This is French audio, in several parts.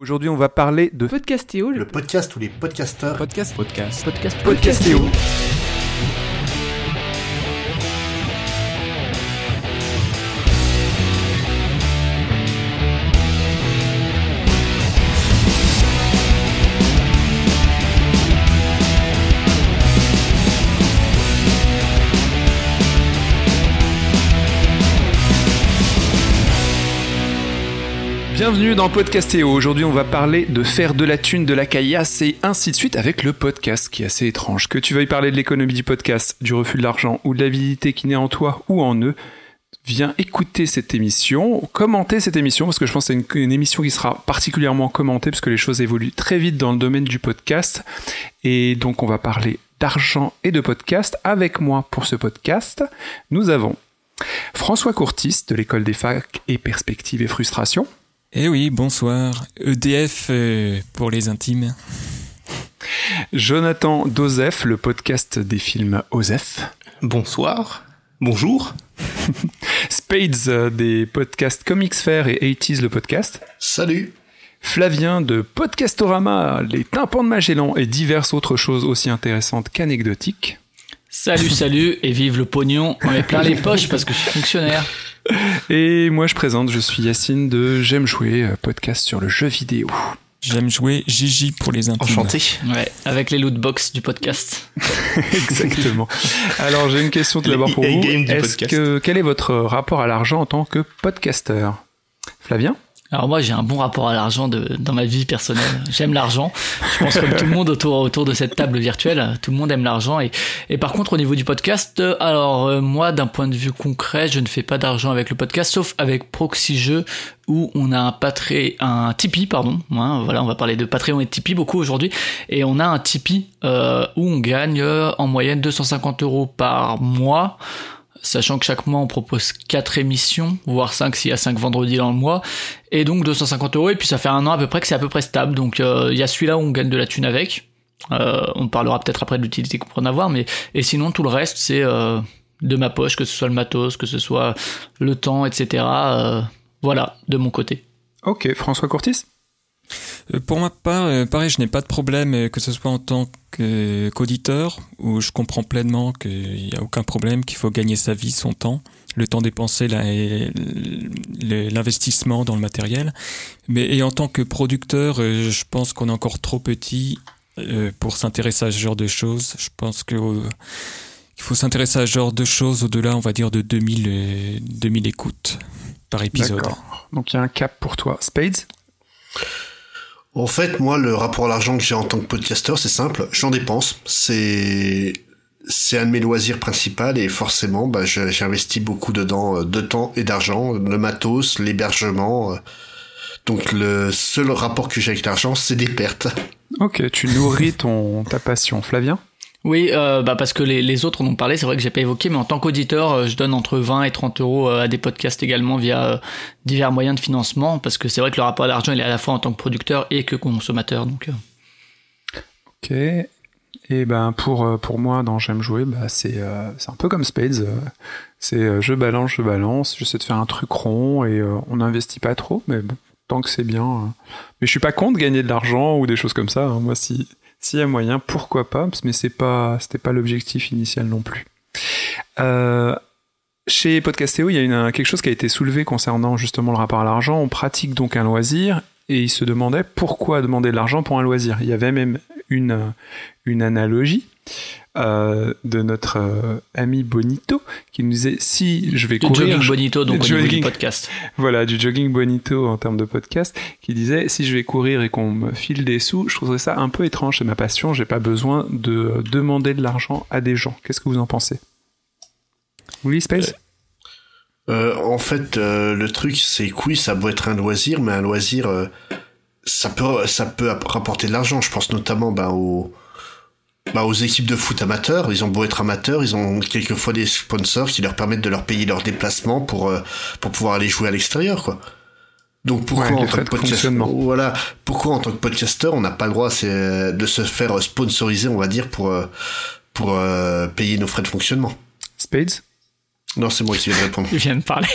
Aujourd'hui, on va parler de Podcastéo, Le podcast où les podcasteurs Podcast, podcast. podcast Podcastéo. Bienvenue dans Podcastéo. Aujourd'hui, on va parler de faire de la thune, de la caillasse et ainsi de suite avec le podcast qui est assez étrange. Que tu veuilles parler de l'économie du podcast, du refus de l'argent ou de l'avidité qui naît en toi ou en eux, viens écouter cette émission, commenter cette émission parce que je pense que c'est une, une émission qui sera particulièrement commentée parce que les choses évoluent très vite dans le domaine du podcast. Et donc, on va parler d'argent et de podcast. Avec moi pour ce podcast, nous avons François Courtis de l'école des facs et perspectives et frustrations. Eh oui, bonsoir. EDF euh, pour les intimes. Jonathan Dosef, le podcast des films Osef. Bonsoir. Bonjour. Spades euh, des podcasts Comics Fair et 80s le podcast. Salut. Flavien de Podcastorama, les tympans de Magellan et diverses autres choses aussi intéressantes qu'anecdotiques. Salut, salut, et vive le pognon. On met plein les poches parce que je suis fonctionnaire. Et moi je présente, je suis Yacine de J'aime jouer, euh, podcast sur le jeu vidéo. J'aime jouer Gigi pour les intimes. Enchanté. Ouais, avec les lootbox du podcast. Exactement. Alors j'ai une question tout d'abord pour Les vous. Est-ce podcast. que quel est votre rapport à l'argent en tant que podcasteur Flavien? Alors moi, j'ai un bon rapport à l'argent dans ma vie personnelle. J'aime l'argent. Je pense comme tout le monde autour, autour de cette table virtuelle, tout le monde aime l'argent. Et, et par contre, au niveau du podcast, euh, alors euh, moi, d'un point de vue concret, je ne fais pas d'argent avec le podcast, sauf avec Proxy Jeux, où on a un Patreon, un Tipeee, pardon. Voilà, on va parler de Patreon et de Tipeee beaucoup aujourd'hui. Et on a un Tipeee euh, où on gagne euh, en moyenne 250 euros par mois. Sachant que chaque mois on propose 4 émissions, voire 5 s'il y a 5 vendredis dans le mois, et donc 250 euros, et puis ça fait un an à peu près que c'est à peu près stable, donc euh, il y a celui-là où on gagne de la thune avec, Euh, on parlera peut-être après de l'utilité qu'on peut en avoir, mais et sinon tout le reste c'est euh, de ma poche, que ce soit le matos, que ce soit le temps, etc. voilà, de mon côté. Ok, François Courtis? Pour ma part, euh, pareil, je n'ai pas de problème, euh, que ce soit en tant qu'auditeur, où je comprends pleinement qu'il n'y a aucun problème, qu'il faut gagner sa vie, son temps, le temps dépensé, l'investissement dans le matériel. Mais en tant que producteur, euh, je pense qu'on est encore trop petit euh, pour s'intéresser à ce genre de choses. Je pense que euh, il faut s'intéresser à ce genre de choses au-delà, on va dire, de 2000, euh, 2000 écoutes par épisode. Donc il y a un cap pour toi. Spades? En fait, moi, le rapport à l'argent que j'ai en tant que podcasteur, c'est simple. J'en dépense. C'est c'est un de mes loisirs principaux et forcément, bah, j'investis beaucoup dedans, euh, de temps et d'argent, le matos, l'hébergement. euh. Donc le seul rapport que j'ai avec l'argent, c'est des pertes. Ok, tu nourris ton, ta passion. Flavien? Oui, euh, bah parce que les, autres en ont parlé, c'est vrai que j'ai pas évoqué, mais en tant qu'auditeur, euh, je donne entre 20 et 30 euros euh, à des podcasts également via divers moyens de financement, parce que c'est vrai que le rapport à l'argent, il est à la fois en tant que producteur et que consommateur, donc... Ok. Et ben pour, moi, dans J'aime jouer, bah, c'est un peu comme Spades. C'est je balance, je balance, j'essaie de faire un truc rond et on n'investit pas trop, mais tant que c'est bien. Mais je suis pas contre gagner de l'argent ou des choses comme ça. hein. Moi, si s'il y a moyen, pourquoi pas, mais c'est pas c'était pas l'objectif initial non plus. Euh, chez Podcastéo, il y a une, quelque chose qui a été soulevé concernant justement le rapport à l'argent. On pratique donc un loisir et il se demandait pourquoi demander de l'argent pour un loisir. Il y avait même une, une analogie euh, de notre euh, ami Bonito qui nous disait si je vais Du courir, jogging je- bonito, donc du au niveau du jogging. podcast. voilà, du jogging bonito en termes de podcast, qui disait si je vais courir et qu'on me file des sous, je trouverais ça un peu étrange. C'est ma passion, j'ai pas besoin de euh, demander de l'argent à des gens. Qu'est-ce que vous en pensez? Oui, Space? Euh, en fait, euh, le truc, c'est que oui, ça peut être un loisir, mais un loisir, euh, ça peut, ça peut app- rapporter de l'argent. Je pense notamment ben, aux, bah, aux équipes de foot amateurs. Ils ont beau être amateurs, ils ont quelquefois des sponsors qui leur permettent de leur payer leurs déplacements pour, euh, pour pouvoir aller jouer à l'extérieur, quoi. Donc pourquoi Ouais, en tant de que podcasteur, fonctionnement. voilà, pourquoi en tant que podcasteur on n'a pas le droit c'est, de se faire sponsoriser, on va dire, pour euh, pour euh, payer nos frais de fonctionnement? Spades? Non, c'est moi qui vais répondre. Il vient de parler.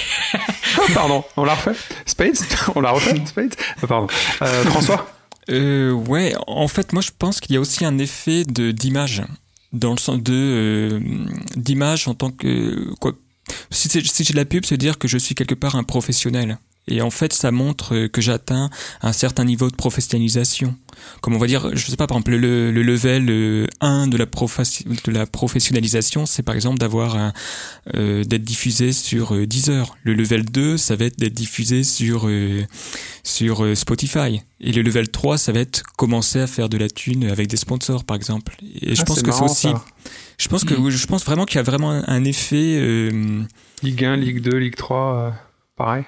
pardon, on l'a refait? Spades? On l'a refait Spades? Pardon. Euh, François? Euh, Ouais, en fait, moi je pense qu'il y a aussi un effet de d'image dans le sens de euh, d'image en tant que quoi. Si, si j'ai la pub, c'est dire que je suis quelque part un professionnel. Et en fait, ça montre que j'atteins un certain niveau de professionnalisation. Comme on va dire, je sais pas, par exemple, le, le level 1 de la, de la professionnalisation, c'est par exemple d'avoir euh, d'être diffusé sur euh, Deezer. Le level 2, ça va être d'être diffusé sur euh, sur euh, Spotify. Et le level 3, ça va être commencer à faire de la thune avec des sponsors, par exemple. Et je ah, pense que c'est aussi, je pense que, mm. je pense vraiment qu'il y a vraiment un, effet. Euh, Ligue 1, Ligue 2, Ligue 3 pareil.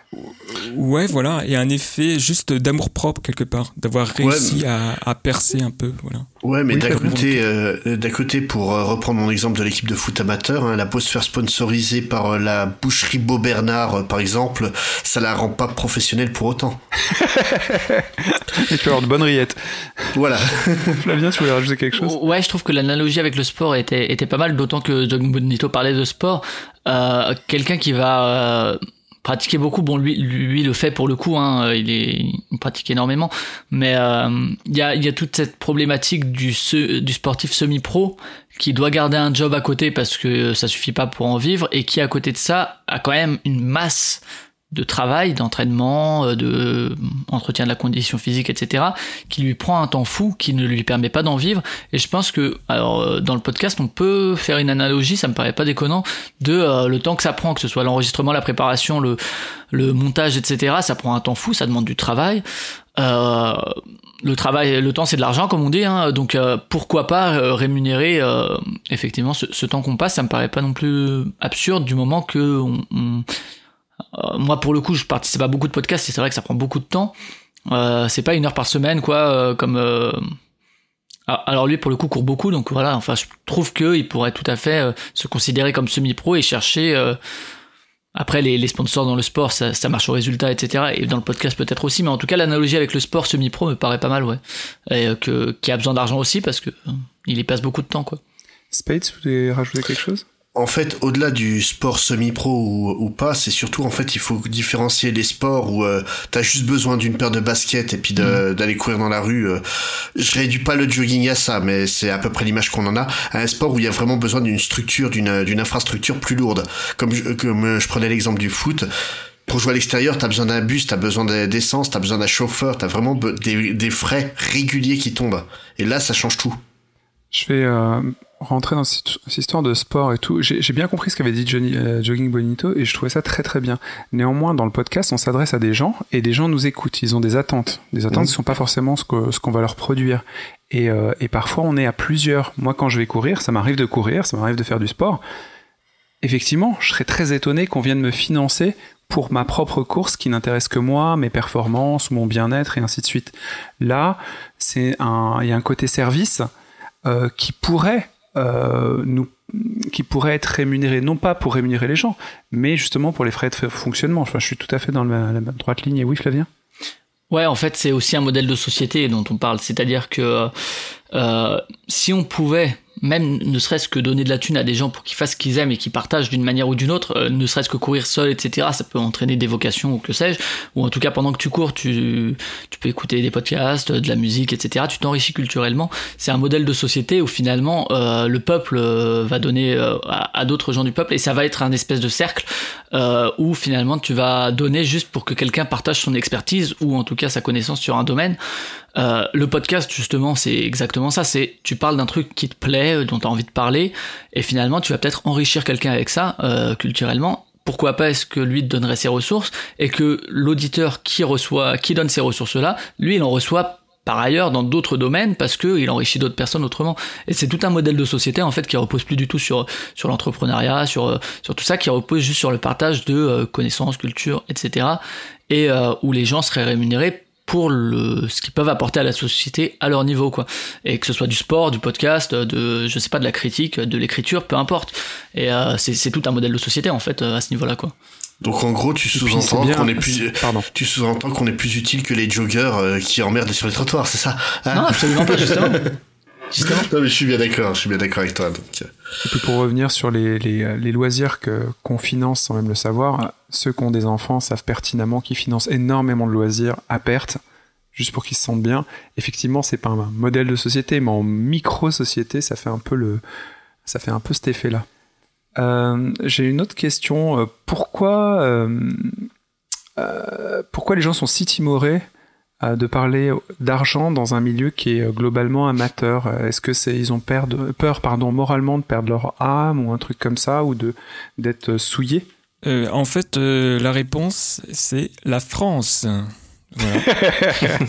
Ouais, voilà, et un effet juste d'amour propre quelque part, d'avoir réussi à, percer un peu, voilà. Ouais, mais d'un côté, euh, d'un côté, pour euh, reprendre mon exemple de l'équipe de foot amateur, hein, la pause faire sponsorisée par euh, la boucherie Beau Bernard, par exemple, ça la rend pas professionnelle pour autant. Et tu avoir de bonnes rillettes. Voilà. Flavien, tu voulais rajouter quelque chose? Ouais, je trouve que l'analogie avec le sport était, était pas mal, d'autant que John Bonito parlait de sport. Quelqu'un qui va pratiquer beaucoup. Bon, lui, lui le fait pour le coup. Hein, il est, il pratique énormément. Mais euh, il y a, y a toute cette problématique du du sportif semi-pro qui doit garder un job à côté parce que ça suffit pas pour en vivre et qui à côté de ça a quand même une masse de travail, d'entraînement, euh, de entretien de la condition physique, etc., qui lui prend un temps fou, qui ne lui permet pas d'en vivre. Et je pense que, alors, euh, dans le podcast, on peut faire une analogie, ça me paraît pas déconnant, de euh, le temps que ça prend, que ce soit l'enregistrement, la préparation, le, le montage, etc., ça prend un temps fou, ça demande du travail. Le travail, le temps, c'est de l'argent, comme on dit. Hein, donc pourquoi pas rémunérer effectivement ce, temps qu'on passe Ça me paraît pas non plus absurde du moment que on, moi, pour le coup, je participe à beaucoup de podcasts et c'est vrai que ça prend beaucoup de temps. Euh, c'est pas une heure par semaine, quoi, euh, comme. Euh, alors lui, pour le coup, court beaucoup, donc voilà. Enfin, je trouve qu'il pourrait tout à fait se considérer comme semi-pro et chercher. Après, les, sponsors dans le sport, ça, ça, marche au résultat, etc. Et dans le podcast peut-être aussi, mais en tout cas, l'analogie avec le sport semi-pro me paraît pas mal, ouais. Et que qui a besoin d'argent aussi parce que il y passe beaucoup de temps, quoi. Spades, vous voulez rajouter quelque chose? En fait, au-delà du sport semi-pro ou, pas, c'est surtout en fait il faut différencier les sports où euh, t'as juste besoin d'une paire de baskets et puis mm. d'aller courir dans la rue. Euh. je réduis pas le jogging à ça, mais c'est à peu près l'image qu'on en a. un sport où il y a vraiment besoin d'une structure, d'une d'une infrastructure plus lourde. Comme je, comme je prenais l'exemple du foot. Pour jouer à l'extérieur, t'as besoin d'un bus, t'as besoin d'essence, t'as besoin d'un chauffeur, t'as vraiment des, des frais réguliers qui tombent. Et là, ça change tout. Je vais euh, rentrer dans cette, histoire de sport et tout. J'ai bien compris ce qu'avait dit Johnny, euh, Jogging Bonito et je trouvais ça très très bien. Néanmoins, dans le podcast, on s'adresse à des gens et des gens nous écoutent. Ils ont des attentes. Des attentes qui ne sont pas forcément ce qu'on ce qu'on va leur produire. Et, euh, et parfois, on est à plusieurs. Moi, quand je vais courir, ça m'arrive de courir, ça m'arrive de faire du sport. Effectivement, je serais très étonné qu'on vienne me financer pour ma propre course qui n'intéresse que moi, mes performances, mon bien-être et ainsi de suite. Là, il y a un côté service euh, qui pourrait euh, nous qui pourrait être rémunéré non pas pour rémunérer les gens, mais justement pour les frais de fonctionnement. Enfin, je suis tout à fait dans la, la droite ligne. Et oui, Flavien? Ouais, en fait, c'est aussi un modèle de société dont on parle. C'est-à-dire que euh, si on pouvait même ne serait-ce que donner de la thune à des gens pour qu'ils fassent ce qu'ils aiment et qu'ils partagent d'une manière ou d'une autre, euh, ne serait-ce que courir seul, etc., ça peut entraîner des vocations ou que sais-je, ou en tout cas pendant que tu cours, tu, tu peux écouter des podcasts, de la musique, etc., tu t'enrichis culturellement. C'est un modèle de société où finalement euh, le peuple euh, va donner euh, à, à d'autres gens du peuple et ça va être un espèce de cercle où finalement tu vas donner juste pour que quelqu'un partage son expertise ou en tout cas sa connaissance sur un domaine. Euh, le podcast, justement, c'est exactement ça. C'est tu parles d'un truc qui te plaît, euh, dont tu as envie de parler, et finalement, tu vas peut-être enrichir quelqu'un avec ça, euh, culturellement. Pourquoi pas est-ce que lui te donnerait ses ressources et que l'auditeur qui reçoit, qui donne ces ressources-là, lui, il en reçoit par ailleurs dans d'autres domaines parce que il enrichit d'autres personnes autrement. Et c'est tout un modèle de société en fait qui repose plus du tout sur sur l'entrepreneuriat, sur sur tout ça, qui repose juste sur le partage de connaissances, culture, etc. Et où les gens seraient rémunérés pour le ce qu'ils peuvent apporter à la société à leur niveau quoi et que ce soit du sport du podcast de je sais pas de la critique de l'écriture peu importe et euh, c'est tout un modèle de société en fait à ce niveau là quoi donc en gros, tu sous-entends qu'on est plus, Pardon. tu sous-entends qu'on est plus utile que les joggers euh, qui emmerdent sur les trottoirs, c'est ça hein Non, absolument pas justement. Justement. Non, mais je suis bien d'accord, je suis bien d'accord avec toi. Donc... euh, Et puis pour revenir sur les, les, les loisirs que qu'on finance sans même le savoir, ceux qui ont des enfants savent pertinemment qu'ils financent énormément de loisirs à perte, juste pour qu'ils se sentent bien. Effectivement, c'est pas un modèle de société, mais en micro-société, ça fait un peu cet effet-là. Euh, J'ai une autre question. Euh, Pourquoi, euh, pourquoi les gens sont si timorés de parler d'argent dans un milieu qui est globalement amateur? Est-ce que c'est ils ont peur, moralement de perdre leur âme ou un truc comme ça ou de d'être souillés? Euh, en fait, euh, la réponse, c'est la France. Voilà.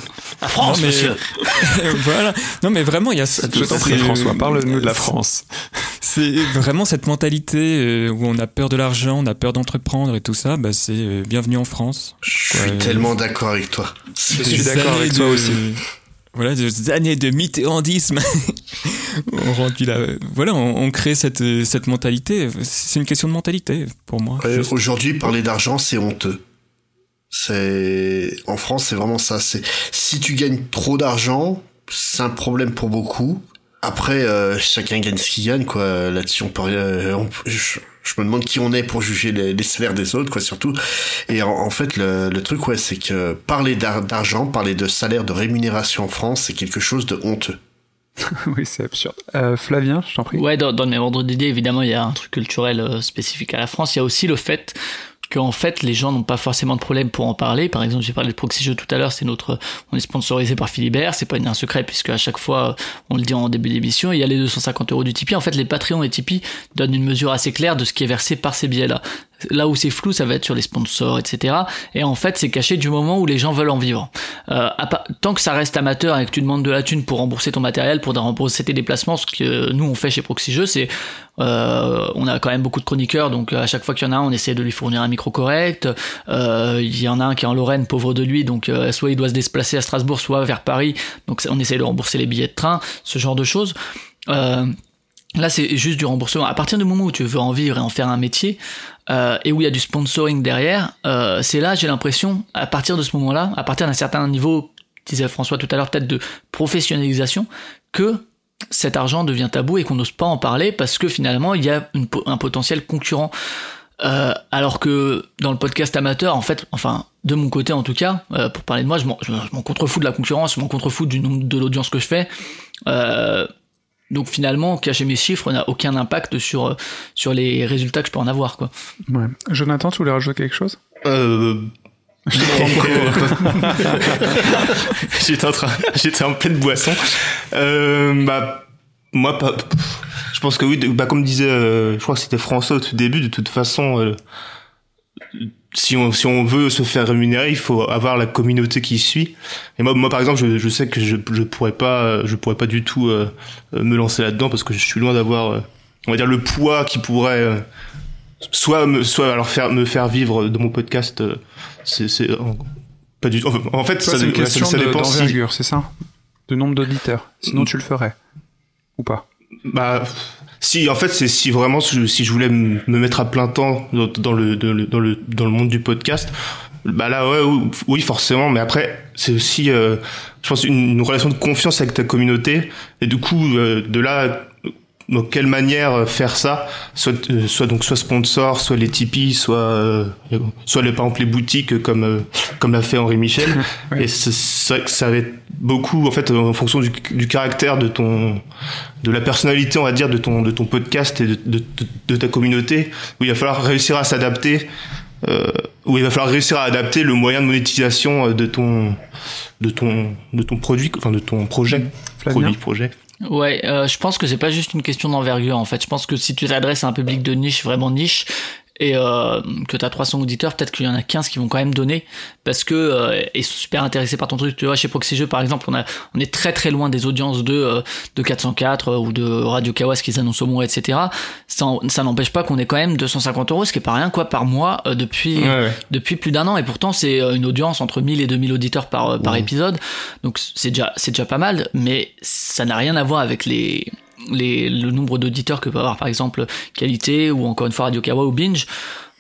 La France, Non, mais- monsieur. voilà. Non, mais vraiment, il y a. ce- Je t'en prie c'est- François, parle-nous de la France. C'est vraiment cette mentalité euh, où on a peur de l'argent, on a peur d'entreprendre et tout ça. Bah, c'est euh, bienvenue en France. Je suis Ouais. tellement d'accord avec toi. Je suis d'accord avec toi de- aussi. Voilà, des années de mitterrandisme ont rendu la. Voilà, on, on crée cette, cette mentalité. C'est une question de mentalité pour moi. Aujourd'hui, parler d'argent, c'est honteux. C'est en France, c'est vraiment ça. C'est si tu gagnes trop d'argent, c'est un problème pour beaucoup. Après, euh, chacun gagne ce qu'il gagne, quoi. Là-dessus, on peut rien. on peut- je, me demande qui on est pour juger les, les salaires des autres, quoi, surtout. Et en, en fait, le, le truc, ouais, c'est que parler d'ar- d'argent, parler de salaire, de rémunération en France, c'est quelque chose de honteux. oui, c'est absurde. Euh, Flavien, je t'en prie. Ouais, dans, dans le même ordre d'idée, évidemment, il y a un truc culturel euh, spécifique à la France. Il y a aussi le fait qu'en fait, les gens n'ont pas forcément de problème pour en parler. Par exemple, j'ai parlé de Proxy tout à l'heure, c'est notre, on est sponsorisé par Philibert, c'est pas un secret puisque à chaque fois, on le dit en début d'émission, il y a les 250 euros du Tipeee. En fait, les Patreons et Tipeee donnent une mesure assez claire de ce qui est versé par ces billets-là. Là où c'est flou, ça va être sur les sponsors, etc. Et en fait, c'est caché du moment où les gens veulent en vivre. Euh, à tant que ça reste amateur et que tu demandes de la thune pour rembourser ton matériel, pour rembourser tes déplacements, ce que nous on fait chez Proxy Jeux, c'est euh, on a quand même beaucoup de chroniqueurs, donc à chaque fois qu'il y en a un, on essaie de lui fournir un micro correct. Euh, Il y en a un qui est en Lorraine, pauvre de lui, donc euh, soit il doit se déplacer à Strasbourg, soit vers Paris, donc on essaie de rembourser les billets de train, ce genre de choses. Là, c'est juste du remboursement. À partir du moment où tu veux en vivre et en faire un métier, euh, et où il y a du sponsoring derrière, euh, c'est là, j'ai l'impression, à partir de ce moment-là, à partir d'un certain niveau, disait François tout à l'heure, peut-être de professionnalisation, que cet argent devient tabou et qu'on n'ose pas en parler parce que finalement, il y a un potentiel concurrent. Euh, alors que dans le podcast amateur, en fait, enfin, de mon côté en tout cas, euh, pour parler de moi, je m'en, de la concurrence, je m'en contrefous du nombre de l'audience que je fais. Euh, donc finalement, cacher mes chiffres n'a aucun impact sur, euh, sur les résultats que je peux en avoir, quoi. Ouais. Jonathan, tu voulais rajouter quelque chose? Euh... j'étais en train, j'étais en pleine boisson. Euh, bah, moi, pas, je pense que oui, de- bah, comme disait, euh, je crois que c'était François au tout début, de toute façon, euh, si on, si on veut se faire rémunérer, il faut avoir la communauté qui suit. Et moi, moi, par exemple, je, je sais que je, je pourrais pas, je pourrais pas du tout euh, me lancer là-dedans parce que je suis loin d'avoir, euh, on va dire, le poids qui pourrait, euh, soit me, soit alors faire, me faire vivre de mon podcast. c'est, c'est pas du tout. enfin, En fait, Toi, ça, une question ça de- dépend si- c'est ça? De nombre d'auditeurs. Sinon, tu le ferais. Ou pas? Bah, si, en fait, c'est si vraiment si je voulais me me mettre à plein temps dans, le, dans le dans le dans le monde du podcast, bah là ouais oui, forcément, mais après c'est aussi euh, je pense une, une relation de confiance avec ta communauté. Et du coup euh, de là dans quelle manière euh, faire ça? Soit euh, soit donc soit sponsor soit les Tipeee soit euh, soit les par exemple les boutiques comme euh, comme l'a fait Henri Michel. Ouais. et c'est vrai que ça va être beaucoup en fait en fonction du, du caractère de ton de la personnalité on va dire de ton de ton podcast et de, de, de- de ta communauté où il va falloir réussir à s'adapter euh, où il va falloir réussir à adapter le moyen de monétisation euh, de ton de ton de ton produit enfin de ton projet Flavien. produit projet Ouais, euh, je pense que c'est pas juste une question d'envergure en fait. Je pense que si tu t'adresses à un public de niche, vraiment niche, et euh, que t'as 300 auditeurs, peut-être qu'il y en a 15 qui vont quand même donner parce que euh, ils sont super intéressés par ton truc. Tu vois, chez Proxy Jeux par exemple, on a on est très très loin des audiences de euh, de 404 euh, ou de Radio Kawas qu'ils annoncent au mois, etc. Ça, n'empêche pas qu'on ait quand même 250 euros, ce qui est pas rien quoi par mois euh, depuis depuis plus d'un an et pourtant c'est euh, une audience entre 1000 et 2000 auditeurs par euh, par épisode donc c'est déjà c'est déjà pas mal mais ça n'a rien à voir avec les les le nombre d'auditeurs que peut avoir par exemple qualité ou encore une fois Radio Kawa ou Binge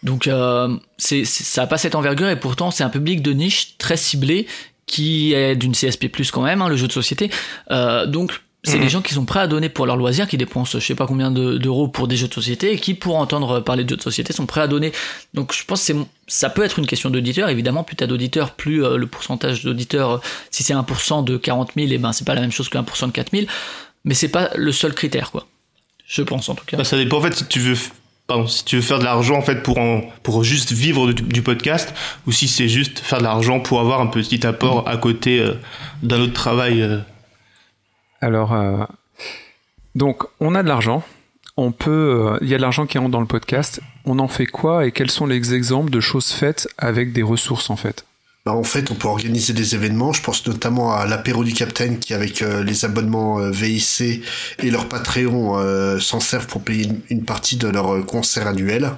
donc euh, c'est ça a pas cette envergure et pourtant c'est un public de niche très ciblé qui est d'une CSP+ quand même hein, le jeu de société Euh, donc c'est Mhm. des gens qui sont prêts à donner pour leur loisir, qui dépensent je sais pas combien de- d'euros pour des jeux de société et qui, pour entendre parler de jeux de société, sont prêts à donner. Donc je pense que c'est- ça peut être une question d'auditeur. Évidemment, plus t'as d'auditeurs, plus euh, le pourcentage d'auditeurs, euh, si c'est 1% de 40 000, et ben c'est pas la même chose que 1% de 4 000. Mais c'est pas le seul critère, quoi. Je pense en tout cas. Bah, ça dépend en fait si tu veux pardon, si tu veux faire de l'argent en fait pour en, pour juste vivre du, du podcast ou si c'est juste faire de l'argent pour avoir un petit apport à côté euh, d'un autre travail euh. Alors, euh, donc, on a de l'argent. On peut, euh, il y a de l'argent qui rentre dans le podcast. On en fait quoi et quels sont les exemples de choses faites avec des ressources en fait? Bah, en fait, on peut organiser des événements. Je pense notamment à l'apéro du Capitaine qui, avec euh, les abonnements euh, VIC et leur Patreon, euh, s'en servent pour payer une, une partie de leur concert annuel.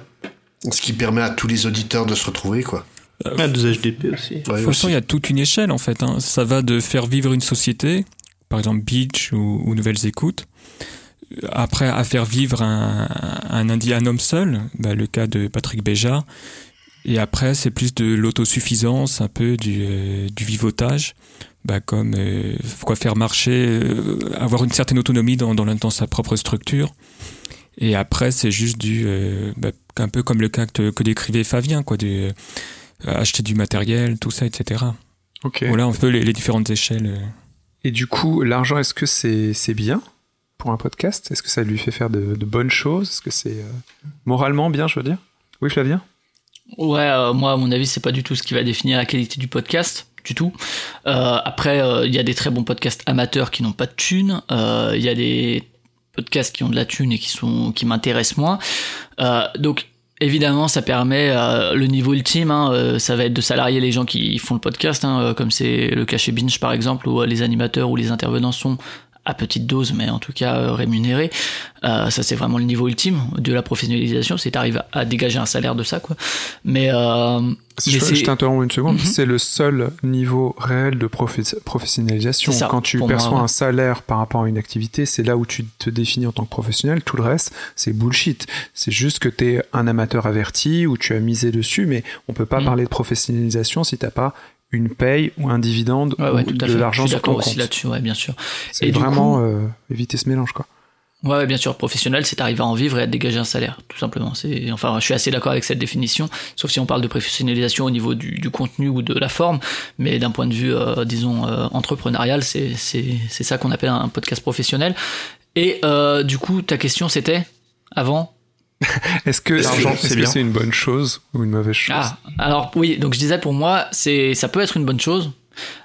Ce qui permet à tous les auditeurs de se retrouver, quoi. Ah, deux HDP aussi. Ouais, De toute aussi. façon, il y a toute une échelle en fait. hein. Ça va de faire vivre une société, par exemple Beach ou, ou Nouvelles Écoutes. Après, à faire vivre un, un, un homme seul, bah, le cas de Patrick Béja. Et après, c'est plus de l'autosuffisance, un peu du, euh, du vivotage, bah, comme euh, quoi faire marcher, euh, avoir une certaine autonomie dans, dans, dans sa propre structure. Et après, c'est juste du, euh, bah, un peu comme le cas que, que décrivait Fabien, quoi, du, acheter du matériel, tout ça, etc. Ok. Voilà un peu les, les différentes échelles. Et du coup, l'argent, est-ce que c'est bien pour un podcast? Est-ce que ça lui fait faire de, de bonnes choses? Est-ce que c'est moralement bien, je veux dire? Oui, Flavien Ouais, euh, moi, à mon avis, c'est pas du tout ce qui va définir la qualité du podcast, du tout. Euh, après, euh, il y a des très bons podcasts amateurs qui n'ont pas de thunes. Euh, Il y a des podcasts qui ont de la thune et qui sont qui m'intéressent moins. Donc, évidemment, ça permet le niveau ultime. Hein, ça va être de salarier les gens qui font le podcast, hein, comme c'est le cas chez Binge par exemple, où les animateurs ou les intervenants sont à petite dose, mais en tout cas euh, rémunérés. Euh, ça, c'est vraiment le niveau ultime de la professionnalisation. C'est t'arrives à, à dégager un salaire de ça, quoi. Mais, euh, Si mais je, t'interromps une seconde, Mhm. c'est le seul niveau réel de profe- professionnalisation. Ça, Quand tu moi, perçois ouais. un salaire par rapport à une activité, c'est là où tu te définis en tant que professionnel. Tout le reste, c'est bullshit. C'est juste que tu es un amateur averti ou tu as misé dessus, mais on peut pas Mhm. parler de professionnalisation si t'as pas une paye ou un dividende ouais, ouais, ou tout à de l'argent Je suis sur ton d'accord aussi compte. là-dessus, ouais, bien sûr. Et vraiment coup- euh, éviter ce mélange, quoi. Ouais, ouais, bien sûr, professionnel, c'est arriver à en vivre et à dégager un salaire, tout simplement. C'est, enfin, je suis assez d'accord avec cette définition, sauf si on parle de professionnalisation au niveau du, du contenu ou de la forme, mais d'un point de vue, euh, disons, euh, entrepreneurial, c'est, c'est, c'est ça qu'on appelle un podcast professionnel. Et euh, du coup, ta question, c'était avant Est-ce que L'argent, c'est une bonne chose ou une mauvaise chose? Ah, alors oui, donc je disais pour moi, c'est ça peut être une bonne chose.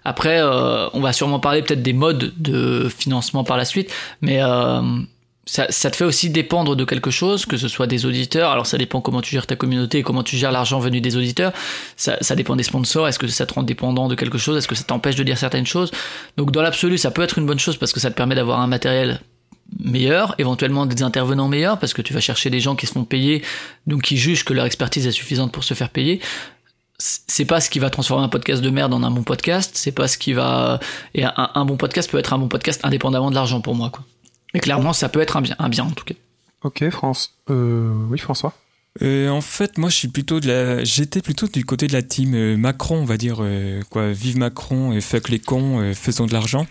Après, euh, on va sûrement parler peut-être des modes de financement par la suite, mais euh, ça, ça te fait aussi dépendre de quelque chose, que ce soit des auditeurs. Alors ça dépend comment tu gères ta communauté et comment tu gères l'argent venu des auditeurs. Ça, ça dépend des sponsors. Est-ce que ça te rend dépendant de quelque chose? Est-ce que ça t'empêche de dire certaines choses? Donc dans l'absolu, ça peut être une bonne chose parce que ça te permet d'avoir un matériel meilleur, éventuellement des intervenants meilleurs, parce que tu vas chercher des gens qui se font payer, donc qui jugent que leur expertise est suffisante pour se faire payer. C'est pas ce qui va transformer un podcast de merde en un bon podcast, c'est pas ce qui va... Et un, un bon podcast peut être un bon podcast indépendamment de l'argent pour moi, quoi. Mais clairement, ça peut être un bien, un bien en tout cas. Ok, France. Euh, oui, François. Euh, en fait, moi, je suis plutôt de la, j'étais plutôt du côté de la team euh, Macron, on va dire euh, quoi, vive Macron et fuck les cons, euh, faisons de l'argent.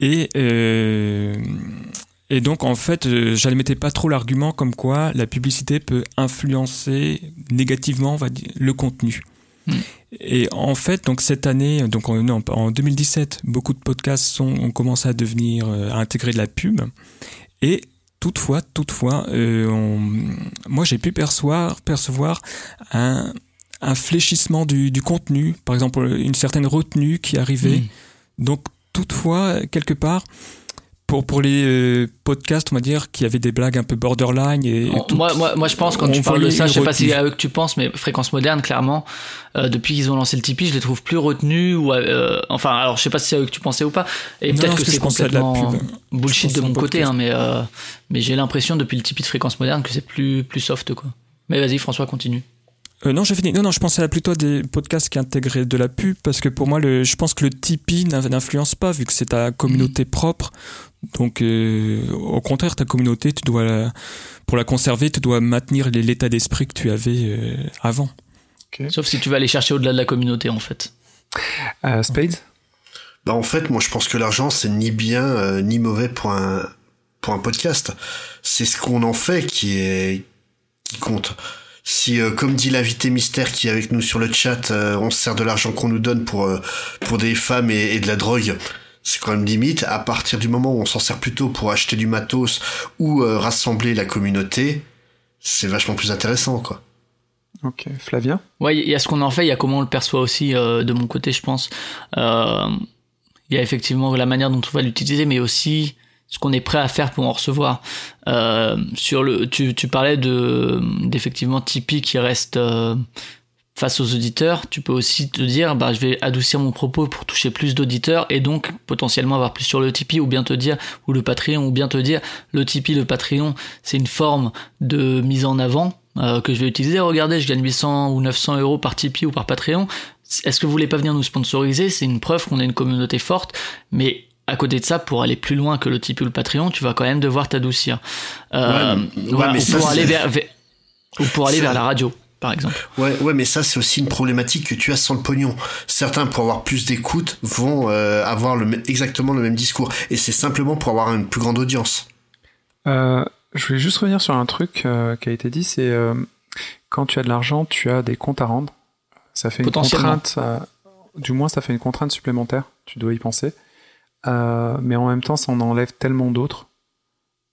Et euh, et donc en fait, euh, j'admettais pas trop l'argument comme quoi la publicité peut influencer négativement, on va dire, le contenu. Mm. Et en fait, donc cette année, donc en, non, en 2017, beaucoup de podcasts sont, ont commencé à devenir, euh, à intégrer de la pub. Et toutefois, toutefois, euh, on- moi j'ai pu percevoir, percevoir un, un fléchissement du, du contenu, par exemple une certaine retenue qui arrivait. Mm. Donc toutefois, quelque part, pour, pour les euh, podcasts, on va dire, qui avaient des blagues un peu borderline et, et On- tout- moi, moi, moi, je pense quand on tu parles de ça, je sais pas si c'est à eux que tu penses, mais Fréquence Moderne, clairement, euh, depuis qu'ils ont lancé le Tipeee, je les trouve plus retenus. Ou, euh, enfin, alors je sais pas si c'est à eux que tu pensais ou pas. Et peut-être que que c'est de la complètement pub. bullshit de mon côté, hein, mais, mais j'ai l'impression depuis le Tipeee de Fréquence Moderne que c'est plus, plus soft, quoi. Mais vas-y, François, continue. Euh, non, j'ai fini. Non, non, je pensais à plutôt à des podcasts qui intégraient de la pub parce que pour moi, le, je pense que le Tipeee n'in- n'influence pas vu que c'est ta communauté propre. Donc, euh, au contraire, ta communauté, tu dois, la- pour la conserver, tu dois maintenir les- l'état d'esprit que tu avais euh, avant. Sauf si tu vas aller chercher au-delà de la communauté, en fait. Euh, Spades? Bah en fait, moi je pense que l'argent c'est ni bien euh, ni mauvais pour un pour un podcast. C'est ce qu'on en fait qui est qui compte. Si, euh, comme dit l'invité mystère qui est avec nous sur le chat, euh, on se sert de l'argent qu'on nous donne pour pour des femmes et, et de la drogue, c'est quand même limite. À partir du moment où on s'en sert plutôt pour acheter du matos ou rassembler la communauté, c'est vachement plus intéressant, quoi. Ok, Flavien? Ouais, il y a ce qu'on en fait, il y a comment on le perçoit aussi de mon côté, je pense. Euh, il y a effectivement la manière dont on va l'utiliser, mais aussi ce qu'on est prêt à faire pour en recevoir. Euh, sur le, tu, tu parlais de d'effectivement Tipeee qui reste euh, face aux auditeurs. Tu peux aussi te dire, bah, je vais adoucir mon propos pour toucher plus d'auditeurs et donc potentiellement avoir plus sur le Tipeee ou bien te dire, ou le Patreon, ou bien te dire, le Tipeee, le Patreon, c'est une forme de mise en avant euh, que je vais utiliser. Regardez, je gagne 800 ou 900 euros par Tipeee ou par Patreon. Est-ce que vous voulez pas venir nous sponsoriser? C'est une preuve qu'on a une communauté forte, mais à côté de ça, pour aller plus loin que le Tipeee ou le Patreon, tu vas quand même devoir t'adoucir. Euh, ou pour aller vers, ou pour aller vers la radio par exemple. Ouais, ouais, mais ça c'est aussi une problématique que tu as sans le pognon. Certains pour avoir plus d'écoute vont euh, avoir le, exactement le même discours, et c'est simplement pour avoir une plus grande audience. Euh, je voulais juste revenir sur un truc qui a été dit, c'est quand tu as de l'argent, tu as des comptes à rendre. Ça fait une contrainte, euh, du moins ça fait une contrainte supplémentaire, tu dois y penser. Euh, mais en même temps, ça en enlève tellement d'autres.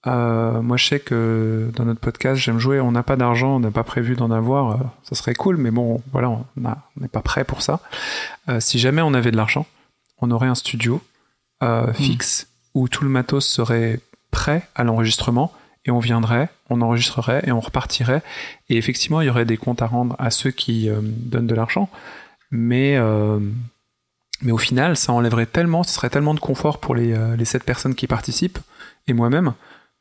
Euh, moi, je sais que dans notre podcast, j'aime jouer. On n'a pas d'argent, on n'a pas prévu d'en avoir. ça serait cool, mais bon, voilà, on n'est pas prêt pour ça. si jamais on avait de l'argent, on aurait un studio hmm. fixe où tout le matos serait prêt à l'enregistrement et on viendrait, on enregistrerait et on repartirait. Et effectivement, il y aurait des comptes à rendre à ceux qui euh, donnent de l'argent, mais euh, mais au final, ça enlèverait tellement, ce serait tellement de confort pour les, euh, les 7 personnes qui participent et moi-même,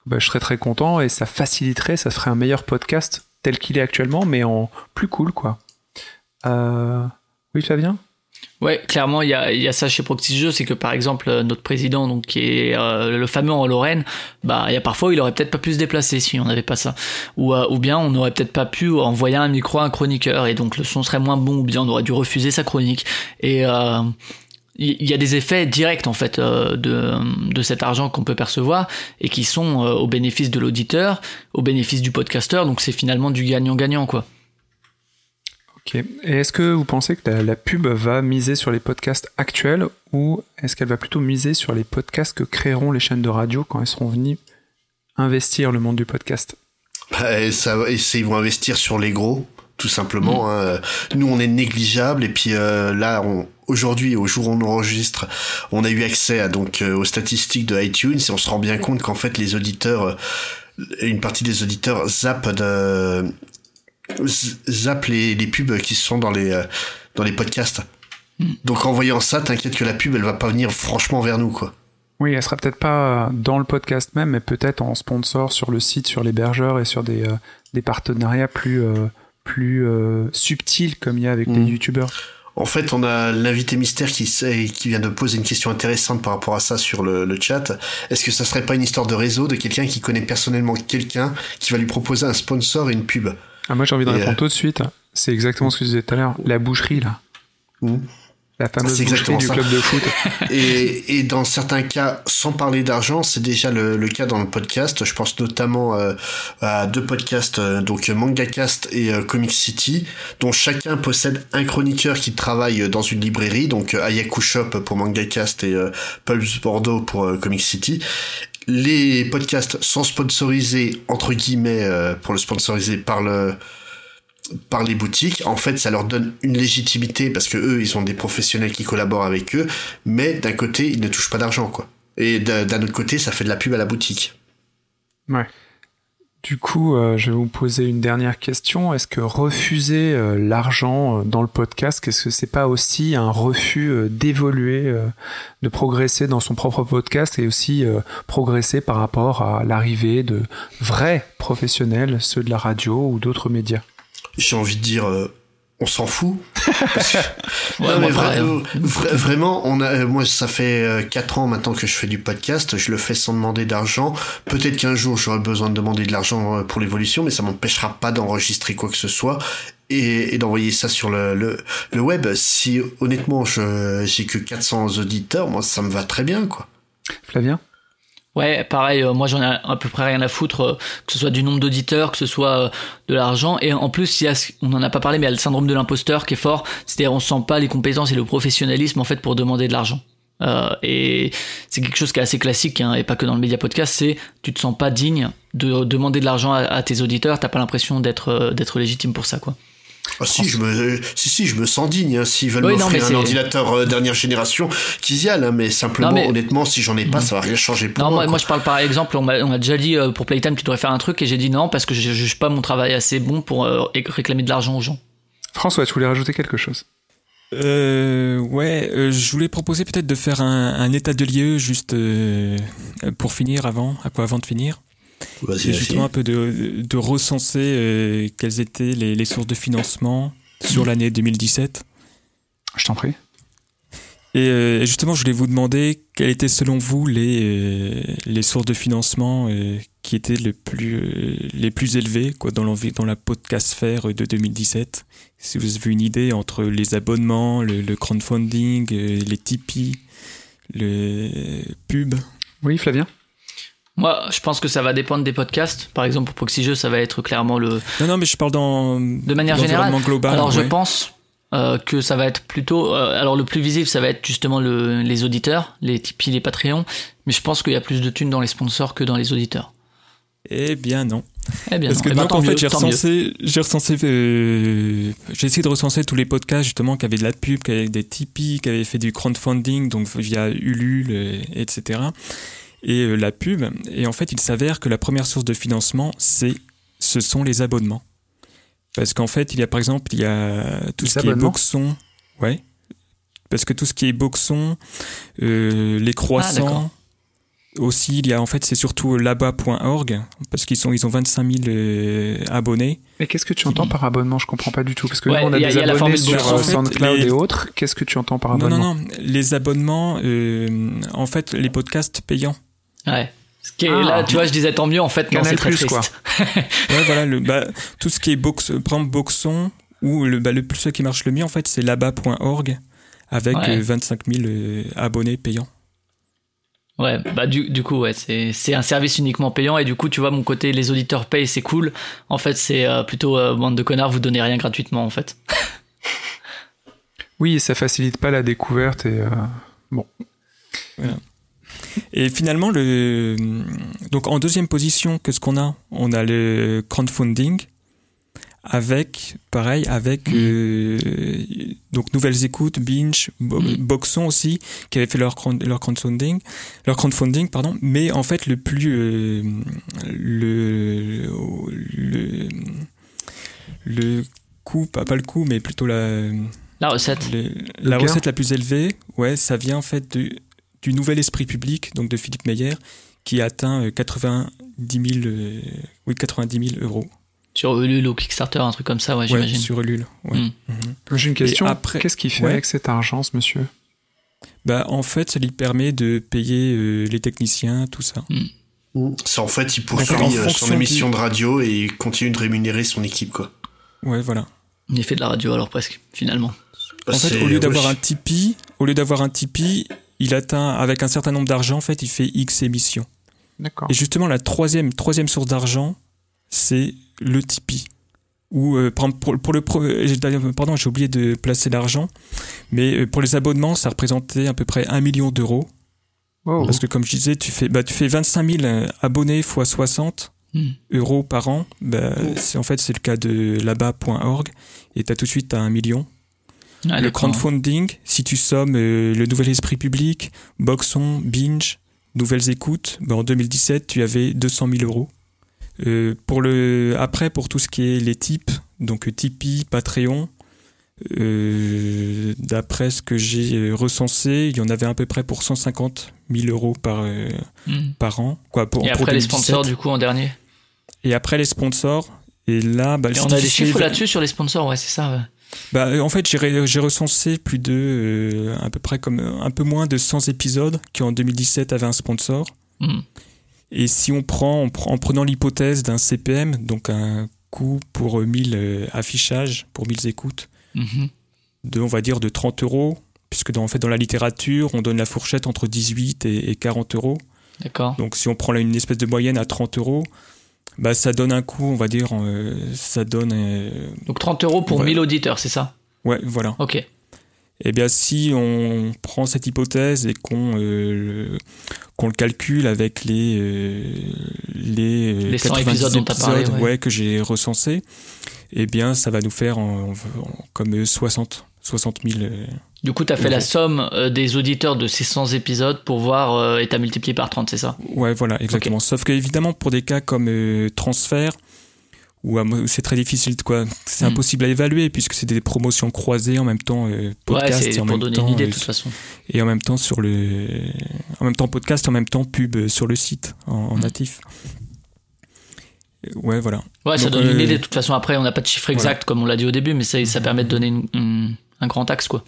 bah, je serais très content et ça faciliterait, ça ferait un meilleur podcast tel qu'il est actuellement, mais en plus cool, quoi. oui, Flavien Ouais, clairement, il y a, ça chez Proxy Jeux, c'est que par exemple euh, notre président, donc qui est euh, le fameux en Lorraine, bah il y a parfois il aurait peut-être pas pu se déplacer si on n'avait pas ça, ou euh, bien on n'aurait peut-être pas pu envoyer un micro à un chroniqueur et donc le son serait moins bon, ou bien on aurait dû refuser sa chronique. Et il y a des effets directs en fait de, de cet argent qu'on peut percevoir et qui sont au bénéfice de l'auditeur, au bénéfice du podcasteur, donc c'est finalement du gagnant-gagnant quoi. Ok. Et est-ce que vous pensez que la, pub va miser sur les podcasts actuels ou est-ce qu'elle va plutôt miser sur les podcasts que créeront les chaînes de radio quand elles seront venues investir le monde du podcast? Bah, ça, Ils vont investir sur les gros, tout simplement. Mm. Hein. Nous, on est négligeable et puis euh, là, aujourd'hui, au jour où on enregistre, on a eu accès à, donc euh, aux statistiques de iTunes et on se rend bien compte qu'en fait, les auditeurs, euh, une partie des auditeurs zappent de, zappe les, les pubs qui sont dans les, euh, dans les podcasts. Hmm. Donc en voyant ça, t'inquiète que la pub, elle va pas venir franchement vers nous, quoi. Oui, elle sera peut-être pas dans le podcast même, mais peut-être en sponsor sur le site, sur l'hébergeur et sur des, euh, des partenariats plus, euh, plus subtils comme il y a avec les hmm. youtubeurs. En fait, on a l'invité mystère qui, qui vient de poser une question intéressante par rapport à ça sur le, le chat. Est-ce que ça serait pas une histoire de réseau de quelqu'un qui connaît personnellement quelqu'un qui va lui proposer un sponsor et une pub? Ah, moi j'ai envie de répondre euh, tout de suite. C'est exactement ce que je disais tout à l'heure. La boucherie là. Mmh. La fameuse boucherie du club de foot. et, et, dans certains cas, sans parler d'argent, c'est déjà le, le, cas dans le podcast. Je pense notamment euh, à deux podcasts, euh, donc MangaCast et Comic City, dont chacun possède un chroniqueur qui travaille dans une librairie, donc Ayaku Shop pour MangaCast et Pulse Bordeaux pour Comic City les podcasts sont sponsorisés entre guillemets euh, pour le sponsoriser par le par les boutiques, en fait, ça leur donne une légitimité parce que eux, ils ont des professionnels qui collaborent avec eux, mais d'un côté, ils ne touchent pas d'argent, quoi. Et d'un autre côté, ça fait de la pub à la boutique. Ouais. Du coup, euh, je vais vous poser une dernière question. Est-ce que refuser euh, l'argent euh, dans le podcast, est-ce que c'est pas aussi un refus d'évoluer, de progresser dans son propre podcast et aussi progresser par rapport à l'arrivée de vrais professionnels, ceux de la radio ou d'autres médias? J'ai envie de dire on s'en fout. Ouais, Non, mais vra- hein. euh, vra- vraiment, on a, euh, moi, ça fait 4 ans maintenant que je fais du podcast. Je le fais sans demander d'argent. Peut-être qu'un jour j'aurai besoin de demander de l'argent euh, pour l'évolution, mais ça m'empêchera pas d'enregistrer quoi que ce soit et, et d'envoyer ça sur le, le, le web. Si honnêtement, je j'ai que 400 auditeurs, moi, ça me va très bien, quoi. Flavien? Ouais, pareil, euh, moi j'en ai à peu près rien à foutre, euh, que ce soit du nombre d'auditeurs, que ce soit euh, de l'argent. Et en plus, il y a, on en a pas parlé, mais il y a le syndrome de l'imposteur qui est fort. C'est-à-dire, on sent pas les compétences et le professionnalisme en fait pour demander de l'argent. Et c'est quelque chose qui est assez classique, hein, et pas que dans le média podcast. C'est tu te sens pas digne de demander de l'argent à, à tes auditeurs. T'as pas l'impression d'être d'être légitime pour ça, quoi. Ah, si, je me, si, si, je me sens digne. Hein. S'ils veulent Oui, m'offrir un ordinateur euh, dernière génération, qu'ils y aillent. Hein. Mais simplement, Non, mais- honnêtement, si j'en ai pas, ça va rien changer pour Non, moi. moi, je parle par exemple, on m'a on m'a déjà dit euh, pour Playtime tu devrais faire un truc et j'ai dit non parce que je juge pas mon travail assez bon pour euh, réclamer de l'argent aux gens. François, tu voulais rajouter quelque chose? Euh, ouais, euh, je voulais proposer peut-être de faire un, un état de lieu juste euh, pour finir avant, à quoi avant de finir. Vas-y, C'est vas-y. justement un peu de, de recenser euh, quelles étaient les, les sources de financement sur l'année 2017. Je t'en prie. Et euh, et justement, je voulais vous demander quelles étaient selon vous les, euh, les sources de financement euh, qui étaient les plus, euh, les plus élevées quoi, dans, dans la podcast sphère de 2017. Si vous avez une idée entre les abonnements, le, le crowdfunding, euh, les Tipeee, le pub. Oui, Flavien Moi, je pense que ça va dépendre des podcasts. Par exemple, pour Proxy Jeux, ça va être clairement le. Non, non, mais je parle dans De manière générale. global. alors, je pense euh, que ça va être plutôt. euh, alors, le plus visible, ça va être justement le, les auditeurs, les Tipeee, les Patreons. Mais je pense qu'il y a plus de thunes dans les sponsors que dans les auditeurs. Eh bien non. Eh bien, Parce que Eh ben, donc tant en mieux, fait j'ai recensé, j'ai recensé, euh, j'ai essayé de recenser tous les podcasts justement qui avaient de la pub, qui avaient des Tipeee, qui avaient fait du crowdfunding, donc via Ulule, etc. Et euh, la pub. Et en fait il s'avère que la première source de financement c'est, ce sont les abonnements. Parce qu'en fait il y a par exemple il y a tout Les ce qui est boxon, ouais. Parce que tout ce qui est boxon, euh, les Ah, croissants. Aussi, il y a en fait, c'est surtout là-bas.org parce qu'ils sont, ils ont 25 000 euh, abonnés. Mais qu'est-ce que tu entends par abonnement? Je comprends pas du tout. Parce que Ouais, nous, on a y a- des y a la abonnés sur Boxon. En fait, SoundCloud les- et autres. Qu'est-ce que tu entends par Non, abonnement? non, non. Les abonnements, euh, en fait, les podcasts payants. Ouais. Ce qui est Ah. là, tu vois, je disais tant mieux, en fait, non, c'est très triste. quoi. Ouais, voilà, le, bah, tout ce qui est box, par exemple, Boxon, ou le, bah, le plus ceux qui marche le mieux, en fait, c'est là-bas.org avec Ouais. euh, 25 000 euh, abonnés payants. Ouais, bah du, du coup, ouais, c'est, c'est un service uniquement payant et du coup, tu vois, mon côté, les auditeurs payent, c'est cool. En fait, c'est euh, plutôt euh, bande de connards, vous donnez rien gratuitement, en fait. Oui, ça facilite pas la découverte et. euh, Et finalement, le, donc en deuxième position, qu'est-ce qu'on a? On a le crowdfunding avec, pareil, avec euh, donc Nouvelles Écoutes, Binge, Bo- Mm. Boxon aussi, qui avaient fait leur, leur crowdfunding, leur crowdfunding, pardon. Mais en fait, le plus euh, le, le le coût, pas, pas le coût, mais plutôt la La recette. le- la recette la plus élevée, ouais, ça vient en fait de- du nouvel esprit public, donc de Philippe Meyer, qui atteint euh, 90 000, euh, oui, 90 000 euros Sur Ulule ou Kickstarter, un truc comme ça, ouais, ouais, j'imagine. sur Ulule. ouais. Mm. Mhm. J'ai une question. après- Qu'est-ce qu'il fait Ouais. avec cet argent, ce monsieur? Bah, en fait, ça lui permet de payer euh, les techniciens, tout ça. C'est en fait, il en poursuit euh, son émission de radio et il continue de rémunérer son équipe, quoi. Ouais, voilà. Il fait de la radio, alors presque, finalement. En fait, au lieu d'avoir un Tipeee, au lieu d'avoir un Tipeee, il atteint avec un certain nombre d'argent, en fait, il fait X émissions. D'accord. Et justement, la troisième, troisième source d'argent, c'est le Tipeee. Ou euh, pour, pour le pro- pardon, j'ai oublié de placer l'argent, mais euh, pour les abonnements, ça représentait à peu près 1 million d'euros. Wow. Parce que comme je disais, tu fais, bah, tu fais 25 000 euh, abonnés fois 60 Hmm. euros par an. Bah, c'est en fait c'est le cas de là-bas.org et tu as tout de suite à 1 million. Ah, le crowdfunding, si tu sommes euh, le nouvel esprit public, Boxon, Binge, Nouvelles Écoutes, bah, en 2017 tu avais 200 000 euros. Euh, pour le après pour tout ce qui est les types, donc Tipeee, Patreon, euh, d'après ce que j'ai recensé, il y en avait à peu près pour 150 000 euros par euh, Hmm. par an, quoi pour Et pour après, les 2017. sponsors, du coup, en dernier? Et après les sponsors, et là, bah, Et c'est on a des chiffres là-dessus sur les sponsors, ouais, c'est ça. Bah, en fait, j'ai recensé plus de, à peu près comme un peu moins de 100 épisodes qui en 2017 avaient un sponsor. Hmm. Et si on prend, en prenant l'hypothèse d'un CPM, donc un coût pour 1000 affichages, pour 1000 écoutes, Mhm. de, on va dire, de 30 euros, puisque dans, en fait, dans la littérature, on donne la fourchette entre 18 et, et 40 euros. D'accord. Donc si on prend là une espèce de moyenne à 30 euros, bah, ça donne un coût, on va dire, euh, ça donne... euh, Donc 30 euros pour Ouais. 1000 auditeurs, c'est ça? Ouais, voilà. Ok. Eh bien, si on prend cette hypothèse et qu'on euh, le- qu'on le calcule avec les euh, les, euh, Les 100 90 épisodes dont parlé, épisodes, ouais. que j'ai recensés, eh bien, ça va nous faire en- en- comme euh, 60 60 000. euh, Du coup, t'as fait la somme euh, des auditeurs de ces 100 épisodes pour voir euh, et t'as multiplié par 30, c'est ça? Ouais, voilà, exactement. Sauf que évidemment, pour des cas comme euh, transfert, où c'est très difficile, quoi. C'est Mm. impossible à évaluer puisque c'est des promotions croisées en même temps euh, Ouais, podcast c'est et en pour même donner temps une idée de toute façon. et en même temps sur le, en même temps podcast, en même temps pub sur le site en, en Mm. natif. Ouais, voilà. Ouais, ça donne une idée. De toute façon, après, on n'a pas de chiffre exact, comme on l'a dit au début, mais ça, ça permet de donner une- une- un grand axe, quoi.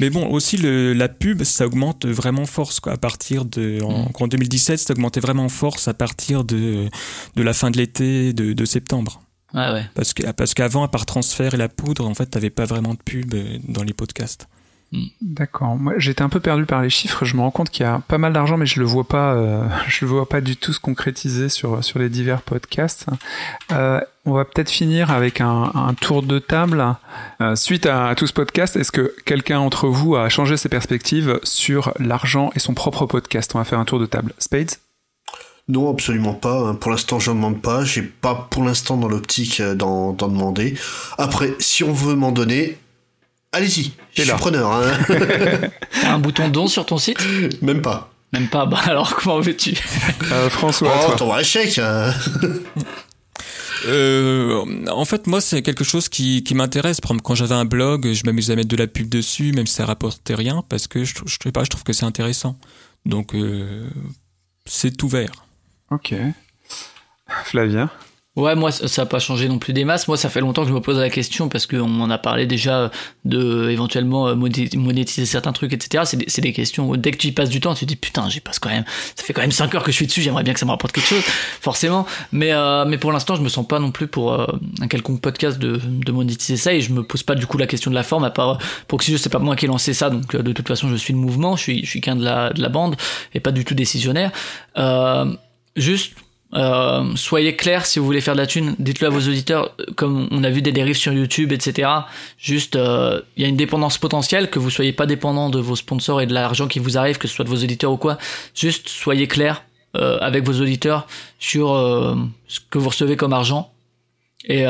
Mais bon, aussi le, la pub, ça augmente vraiment force quoi, à partir de en, Mm. en 2017, ça augmentait vraiment en force à partir de de la fin de l'été de, de septembre. Ouais, ouais. Parce que parce qu'avant, à part transfert et la poudre, en fait, t'avais pas vraiment de pub euh, dans les podcasts. D'accord. Moi, j'étais un peu perdu par les chiffres. Je me rends compte qu'il y a pas mal d'argent, mais je le vois pas. euh, je le vois pas du tout se concrétiser sur sur les divers podcasts. Euh, on va peut-être finir avec un, un tour de table. Euh, suite à, tout ce podcast, est-ce que quelqu'un entre vous a changé ses perspectives sur l'argent et son propre podcast? On va faire un tour de table. Spades? Non, absolument pas. hein. Pour l'instant, je ne demande pas. J'ai pas pour l'instant dans l'optique d'en d'en demander. Après, si on veut m'en donner, allez-y. Je suis là. preneur. Hein. T'as un bouton don sur ton site? Même pas. Même pas? Bah alors, comment veux-tu? Euh, François, oh, toi. t'envoies un chèque. hein. Euh, en fait, moi, c'est quelque chose qui, qui m'intéresse. Quand j'avais un blog, je m'amusais à mettre de la pub dessus, même si ça rapportait rien, parce que je, je sais pas, je trouve que c'est intéressant. Donc, euh, c'est ouvert. Ok. Flavien? Ouais, moi, ça ça a pas changé non plus des masses. Moi, ça fait longtemps que je me pose la question parce qu'on m'en a parlé déjà de éventuellement euh, moné- monétiser certains trucs, etc. C'est des, c'est des questions. où Dès que tu y passes du temps, tu te dis putain, j'y passe quand même. Ça fait quand même 5 heures que je suis dessus. J'aimerais bien que ça me rapporte quelque chose, forcément. Mais euh, mais pour l'instant, je me sens pas non plus pour euh, un quelconque podcast de, de monétiser ça et je me pose pas du coup la question de la forme. À part euh, je sais pas moi qui ai lancé ça, donc euh, de toute façon, je suis le mouvement. Je suis je suis qu'un de la de la bande et pas du tout décisionnaire. Euh, juste euh, soyez clairs si vous voulez faire de la thune, dites-le à vos auditeurs, comme on a vu des dérives sur YouTube, etc. Juste, euh, il y a une dépendance potentielle, que vous soyez pas dépendant de vos sponsors et de l'argent qui vous arrive, que ce soit de vos auditeurs ou quoi. Juste, soyez clairs euh, avec vos auditeurs sur ce que vous recevez comme argent. Et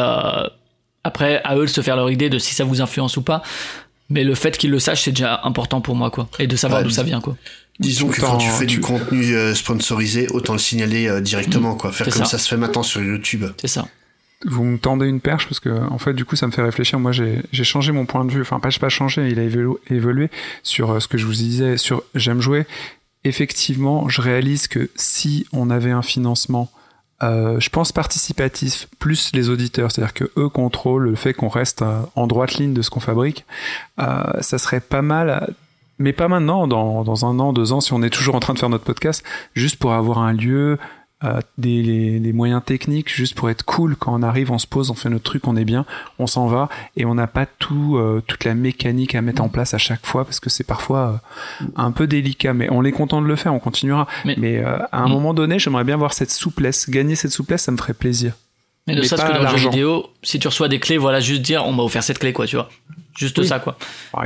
après, à eux de se faire leur idée de si ça vous influence ou pas. Mais le fait qu'ils le sachent, c'est déjà important pour moi, quoi. Et de savoir Ouais, d'où ça vient, quoi. Disons que quand tu fais tu- du contenu euh, sponsorisé, autant le signaler euh, directement, quoi. Faire comme ça. ça. se fait maintenant sur YouTube. C'est ça. vous me tendez une perche parce que en fait du coup ça me fait réfléchir moi j'ai changé mon point de vue enfin pas pas changé il a évolué, évolué sur euh, ce que je vous disais sur j'aime jouer effectivement je réalise que si on avait un financement euh, je pense participatif plus les auditeurs c'est à dire que eux contrôlent le fait qu'on reste euh, en droite ligne de ce qu'on fabrique euh, ça serait pas mal mais pas maintenant, dans, dans un an, deux ans, si on est toujours en train de faire notre podcast, juste pour avoir un lieu, euh, des, des moyens techniques, juste pour être cool. Quand on arrive, on se pose, on fait notre truc, on est bien, on s'en va, et on n'a pas tout, euh, toute la mécanique à mettre en place à chaque fois, parce que c'est parfois euh, un peu délicat, mais on est content de le faire, on continuera. Mais- Mais, à un moment donné, j'aimerais bien voir cette souplesse. Gagner cette souplesse, ça me ferait plaisir. Mais ne serait-ce que dans le jeu vidéo, si tu reçois des clés, voilà, juste dire on m'a offert cette clé, quoi, tu vois. Juste Oui. ça, quoi.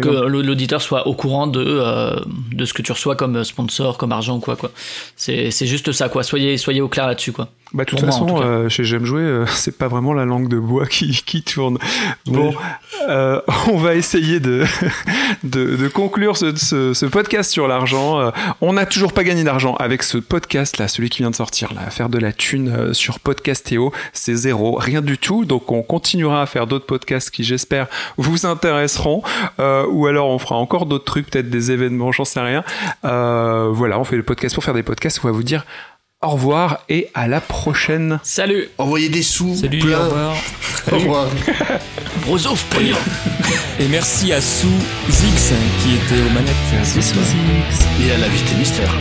Que l'auditeur soit au courant de, euh, de ce que tu reçois comme sponsor, comme argent, quoi, quoi. C'est c'est juste ça, quoi. Soyez, soyez au clair là-dessus, quoi. Bah, de toute façon, tout euh, chez J'aime jouer, euh, c'est pas vraiment la langue de bois qui, qui tourne. Bon, euh, on va essayer de, de, de conclure ce, ce, ce podcast sur l'argent. Euh, on n'a toujours pas gagné d'argent avec ce podcast là, celui qui vient de sortir là, faire de la thune euh, sur Podcastéo, c'est zéro, rien du tout. Donc on continuera à faire d'autres podcasts qui, j'espère, vous euh, ou alors on fera encore d'autres trucs, peut-être des événements, j'en sais rien. Euh, voilà, on fait le podcast pour faire des podcasts. On va vous dire au revoir et à la prochaine. Salut. Envoyez des sous. Salut. Plein. Au revoir. Au revoir. Pognon. Et merci à Sous qui était aux manettes. Merci Sous Et à la visite mystère.